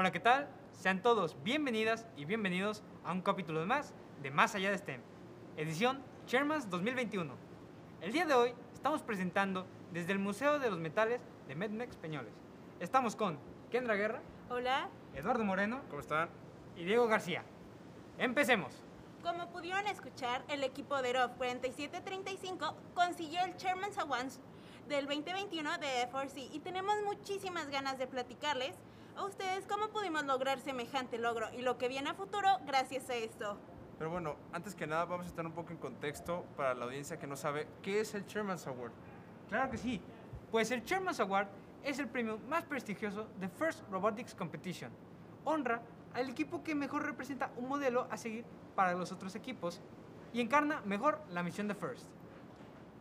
Hola, ¿qué tal? Sean todos bienvenidas y bienvenidos a un capítulo más de Más Allá de STEM, edición Shermans 2021. El día de hoy estamos presentando desde el Museo de los Metales de Medmex Peñoles. Estamos con Kendra Guerra, Hola. Eduardo Moreno ¿Cómo están? y Diego García. Empecemos. Como pudieron escuchar, el equipo de ROF 4735 consiguió el Chairman's Awards del 2021 de F4C y tenemos muchísimas ganas de platicarles a ustedes cómo pudimos lograr semejante logro y lo que viene a futuro gracias a esto. Pero bueno, antes que nada vamos a estar un poco en contexto para la audiencia que no sabe qué es el Chairman's Award. Claro que sí, pues el Chairman's Award es el premio más prestigioso de First Robotics Competition. Honra al equipo que mejor representa un modelo a seguir para los otros equipos y encarna mejor la misión de First.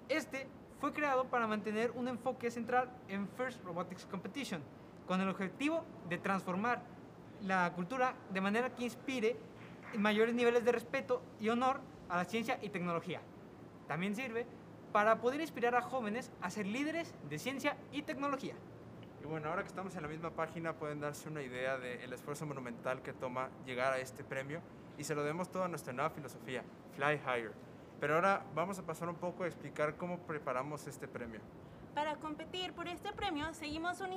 Este fue creado para mantener un enfoque central en First Robotics Competition, con el objetivo de transformar la cultura de manera que inspire mayores niveles de respeto y honor a la ciencia y tecnología. También sirve para poder inspirar a jóvenes a ser líderes de ciencia y tecnología. Y bueno, ahora que estamos en la misma página pueden darse una idea del esfuerzo monumental que toma llegar a este premio y se lo debemos todo a nuestra nueva filosofía, Fly Higher. Pero ahora vamos a pasar un poco a explicar cómo preparamos este premio. Para competir por este premio seguimos un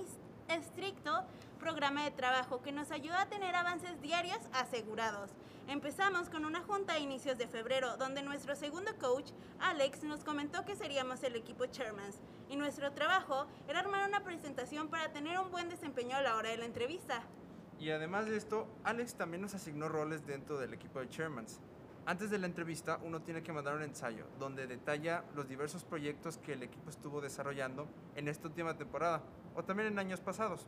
estricto programa de trabajo que nos ayuda a tener avances diarios asegurados. Empezamos con una junta a inicios de febrero donde nuestro segundo coach, Alex, nos comentó que seríamos el equipo Chairmans y nuestro trabajo era armar una presentación para tener un buen desempeño a la hora de la entrevista. Y además de esto, Alex también nos asignó roles dentro del equipo de Chairmans. Antes de la entrevista, uno tiene que mandar un ensayo donde detalla los diversos proyectos que el equipo estuvo desarrollando en esta última temporada o también en años pasados.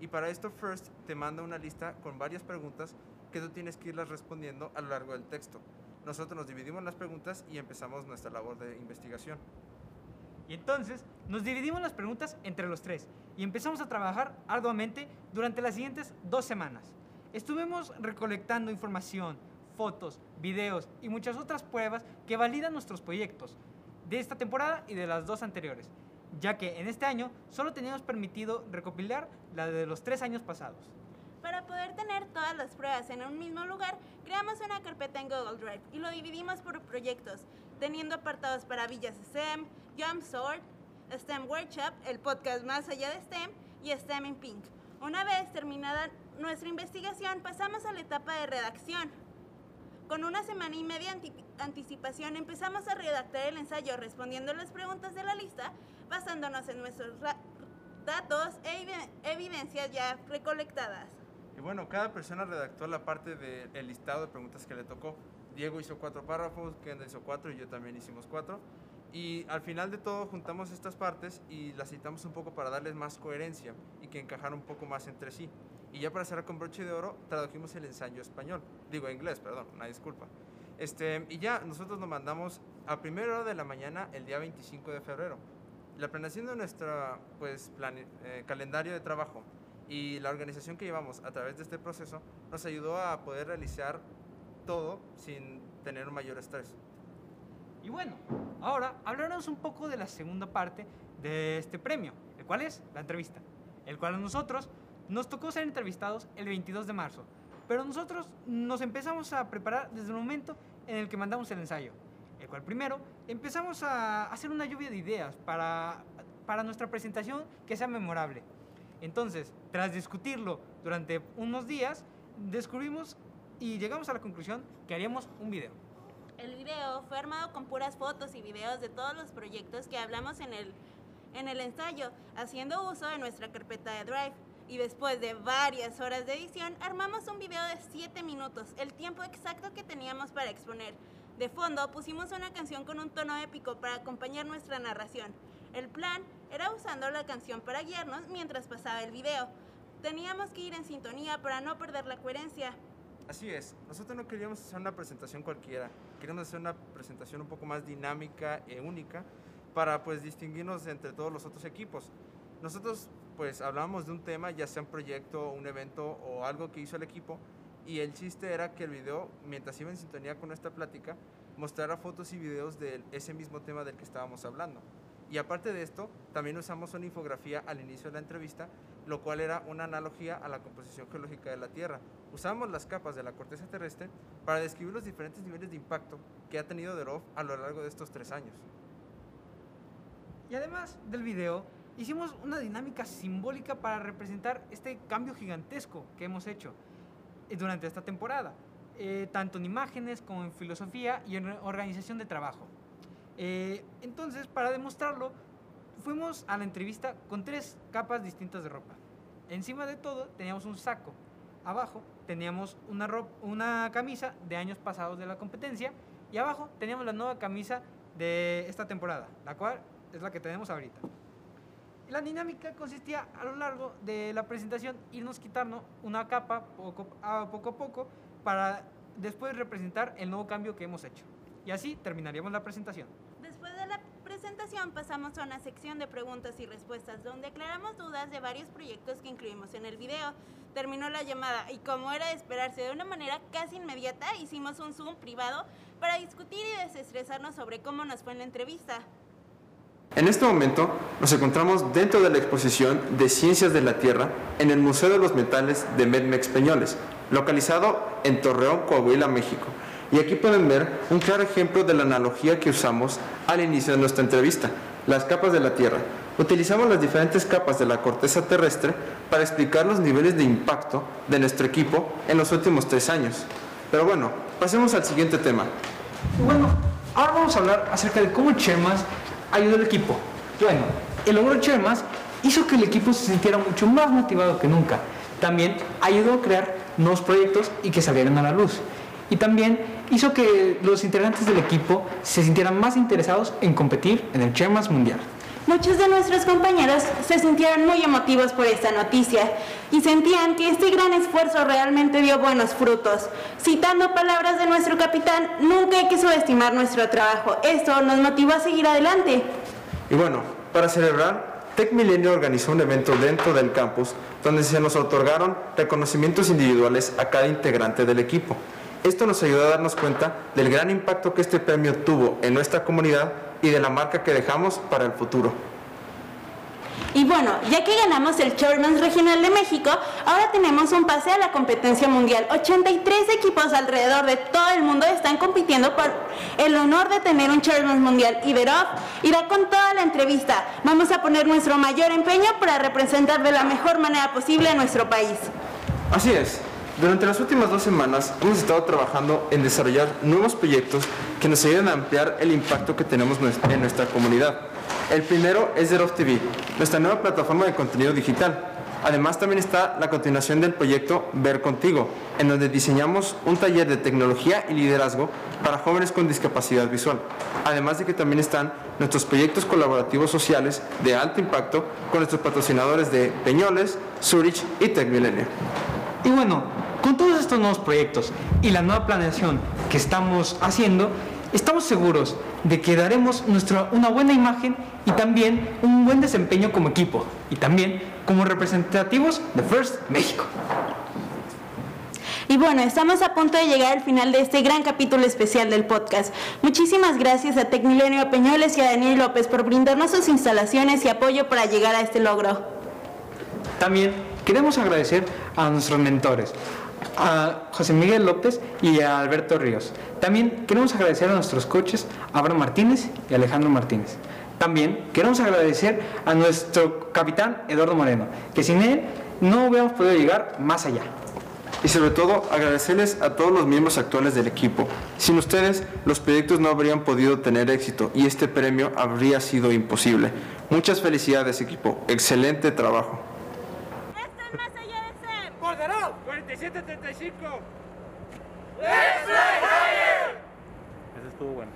Y para esto, First te manda una lista con varias preguntas que tú tienes que irlas respondiendo a lo largo del texto. Nosotros nos dividimos las preguntas y empezamos nuestra labor de investigación. Y entonces nos dividimos las preguntas entre los tres y empezamos a trabajar arduamente durante las siguientes dos semanas. Estuvimos recolectando información, fotos, videos y muchas otras pruebas que validan nuestros proyectos de esta temporada y de las dos anteriores, ya que en este año solo teníamos permitido recopilar la de los tres años pasados. Para poder tener todas las pruebas en un mismo lugar, creamos una carpeta en Google Drive y lo dividimos por proyectos, teniendo apartados para Villas STEM, Jump Sword, STEM Workshop, el podcast Más Allá de STEM y STEM in Pink. Una vez terminada nuestra investigación, pasamos a la etapa de redacción. Con una semana y media anti- anticipación empezamos a redactar el ensayo respondiendo las preguntas de la lista basándonos en nuestros datos e evi- evidencias ya recolectadas. Y bueno, cada persona redactó la parte del listado de preguntas que le tocó. Diego hizo cuatro párrafos, Kendra hizo cuatro y yo también hicimos cuatro. Y al final de todo juntamos estas partes y las citamos un poco para darles más coherencia y que encajaran un poco más entre sí. Y ya para cerrar con broche de oro, tradujimos el ensayo español. Digo inglés, perdón, una disculpa. Este, y ya nosotros nos mandamos a primera hora de la mañana el día 25 de febrero. La planeación de nuestro pues, plane- eh, calendario de trabajo y la organización que llevamos a través de este proceso nos ayudó a poder realizar todo sin tener mayor estrés. Y bueno, ahora hablaremos un poco de la segunda parte de este premio, el cual es la entrevista, el cual nosotros nos tocó ser entrevistados el 22 de marzo, pero nosotros nos empezamos a preparar desde el momento en el que mandamos el ensayo, el cual primero empezamos a hacer una lluvia de ideas para, para nuestra presentación que sea memorable. Entonces, tras discutirlo durante unos días, descubrimos y llegamos a la conclusión que haríamos un video. El video fue armado con puras fotos y videos de todos los proyectos que hablamos en el, en el ensayo, haciendo uso de nuestra carpeta de Drive. Y después de varias horas de edición, armamos un video de 7 minutos, el tiempo exacto que teníamos para exponer. De fondo pusimos una canción con un tono épico para acompañar nuestra narración. El plan era usando la canción para guiarnos mientras pasaba el video. Teníamos que ir en sintonía para no perder la coherencia. Así es, nosotros no queríamos hacer una presentación cualquiera, queríamos hacer una presentación un poco más dinámica e única para pues distinguirnos entre todos los otros equipos. Nosotros pues hablábamos de un tema, ya sea un proyecto, un evento o algo que hizo el equipo y el chiste era que el video, mientras iba en sintonía con esta plática, mostrara fotos y videos de ese mismo tema del que estábamos hablando. Y aparte de esto, también usamos una infografía al inicio de la entrevista lo cual era una analogía a la composición geológica de la Tierra. Usamos las capas de la corteza terrestre para describir los diferentes niveles de impacto que ha tenido Derov a lo largo de estos tres años. Y además del video, hicimos una dinámica simbólica para representar este cambio gigantesco que hemos hecho eh, durante esta temporada, eh, tanto en imágenes como en filosofía y en organización de trabajo. Eh, entonces, para demostrarlo, fuimos a la entrevista con tres capas distintas de ropa. Encima de todo teníamos un saco. Abajo teníamos una, ropa, una camisa de años pasados de la competencia y abajo teníamos la nueva camisa de esta temporada, la cual es la que tenemos ahorita. La dinámica consistía a lo largo de la presentación irnos quitando una capa poco a poco, a poco para después representar el nuevo cambio que hemos hecho. Y así terminaríamos la presentación. Después de la presentación pasamos a una sección de preguntas y respuestas donde aclaramos dudas de varios proyectos que incluimos en el video. Terminó la llamada y como era de esperarse de una manera casi inmediata, hicimos un Zoom privado para discutir y desestresarnos sobre cómo nos fue en la entrevista. En este momento nos encontramos dentro de la exposición de Ciencias de la Tierra en el Museo de los Metales de Medmex Peñoles, localizado en Torreón, Coahuila, México. Y aquí pueden ver un claro ejemplo de la analogía que usamos al inicio de nuestra entrevista, las capas de la Tierra. Utilizamos las diferentes capas de la corteza terrestre para explicar los niveles de impacto de nuestro equipo en los últimos tres años. Pero bueno, pasemos al siguiente tema. Bueno, ahora vamos a hablar acerca de cómo Chermas ayudó al equipo. Bueno, el logro Chermas hizo que el equipo se sintiera mucho más motivado que nunca. También ayudó a crear nuevos proyectos y que salieran a la luz. Y también hizo que los integrantes del equipo se sintieran más interesados en competir en el Chermas Mundial. Muchos de nuestros compañeros se sintieron muy emotivos por esta noticia y sentían que este gran esfuerzo realmente dio buenos frutos. Citando palabras de nuestro capitán, nunca hay que subestimar nuestro trabajo. Esto nos motivó a seguir adelante. Y bueno, para celebrar, Tech Milenio organizó un evento dentro del campus donde se nos otorgaron reconocimientos individuales a cada integrante del equipo. Esto nos ayudó a darnos cuenta del gran impacto que este premio tuvo en nuestra comunidad y de la marca que dejamos para el futuro. Y bueno, ya que ganamos el Chairman's Regional de México, ahora tenemos un pase a la competencia mundial. 83 equipos alrededor de todo el mundo están compitiendo por el honor de tener un Chairman's Mundial. Y Verov irá con toda la entrevista. Vamos a poner nuestro mayor empeño para representar de la mejor manera posible a nuestro país. Así es. Durante las últimas dos semanas hemos estado trabajando en desarrollar nuevos proyectos que nos ayuden a ampliar el impacto que tenemos en nuestra comunidad. El primero es Zero TV, nuestra nueva plataforma de contenido digital. Además también está la continuación del proyecto Ver Contigo, en donde diseñamos un taller de tecnología y liderazgo para jóvenes con discapacidad visual. Además de que también están nuestros proyectos colaborativos sociales de alto impacto con nuestros patrocinadores de Peñoles, Zurich y Tech. Y bueno, con todos estos nuevos proyectos y la nueva planeación que estamos haciendo, estamos seguros de que daremos nuestra, una buena imagen y también un buen desempeño como equipo y también como representativos de First México. Y bueno, estamos a punto de llegar al final de este gran capítulo especial del podcast. Muchísimas gracias a Tecmilenio Peñoles y a Daniel López por brindarnos sus instalaciones y apoyo para llegar a este logro. También queremos agradecer a nuestros mentores, a José Miguel López y a Alberto Ríos. También queremos agradecer a nuestros coaches, Abraham Martínez y Alejandro Martínez. También queremos agradecer a nuestro capitán Eduardo Moreno, que sin él no hubiéramos podido llegar más allá. Y sobre todo agradecerles a todos los miembros actuales del equipo. Sin ustedes, los proyectos no habrían podido tener éxito y este premio habría sido imposible. Muchas felicidades equipo, excelente trabajo. 37, 35. Let's play higher. Ese estuvo bueno.